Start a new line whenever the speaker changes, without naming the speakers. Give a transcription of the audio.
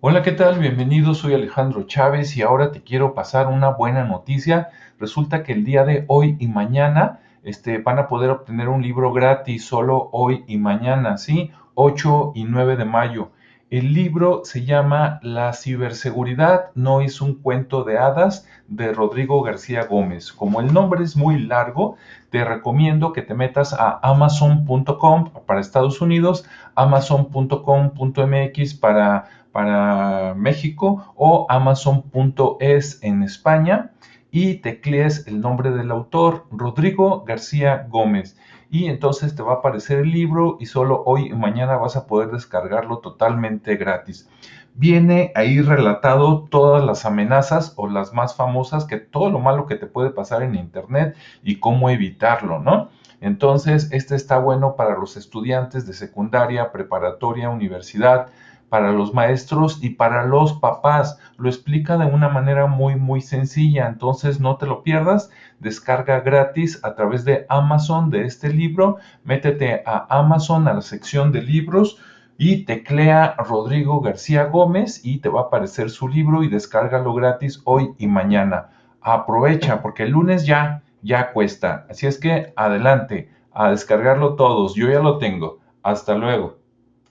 Hola, ¿qué tal? Bienvenido, soy Alejandro Chávez y ahora te quiero pasar una buena noticia. Resulta que el día de hoy y mañana este, van a poder obtener un libro gratis solo hoy y mañana, ¿sí? 8 y 9 de mayo. El libro se llama La ciberseguridad no es un cuento de hadas de Rodrigo García Gómez. Como el nombre es muy largo, te recomiendo que te metas a amazon.com para Estados Unidos, amazon.com.mx para, para México o amazon.es en España y teclees el nombre del autor, Rodrigo García Gómez y entonces te va a aparecer el libro y solo hoy y mañana vas a poder descargarlo totalmente gratis. Viene ahí relatado todas las amenazas o las más famosas, que todo lo malo que te puede pasar en internet y cómo evitarlo, ¿no? Entonces, este está bueno para los estudiantes de secundaria, preparatoria, universidad, para los maestros y para los papás. Lo explica de una manera muy, muy sencilla. Entonces no te lo pierdas. Descarga gratis a través de Amazon de este libro. Métete a Amazon, a la sección de libros y teclea Rodrigo García Gómez y te va a aparecer su libro y descárgalo gratis hoy y mañana. Aprovecha porque el lunes ya, ya cuesta. Así es que adelante a descargarlo todos. Yo ya lo tengo. Hasta luego.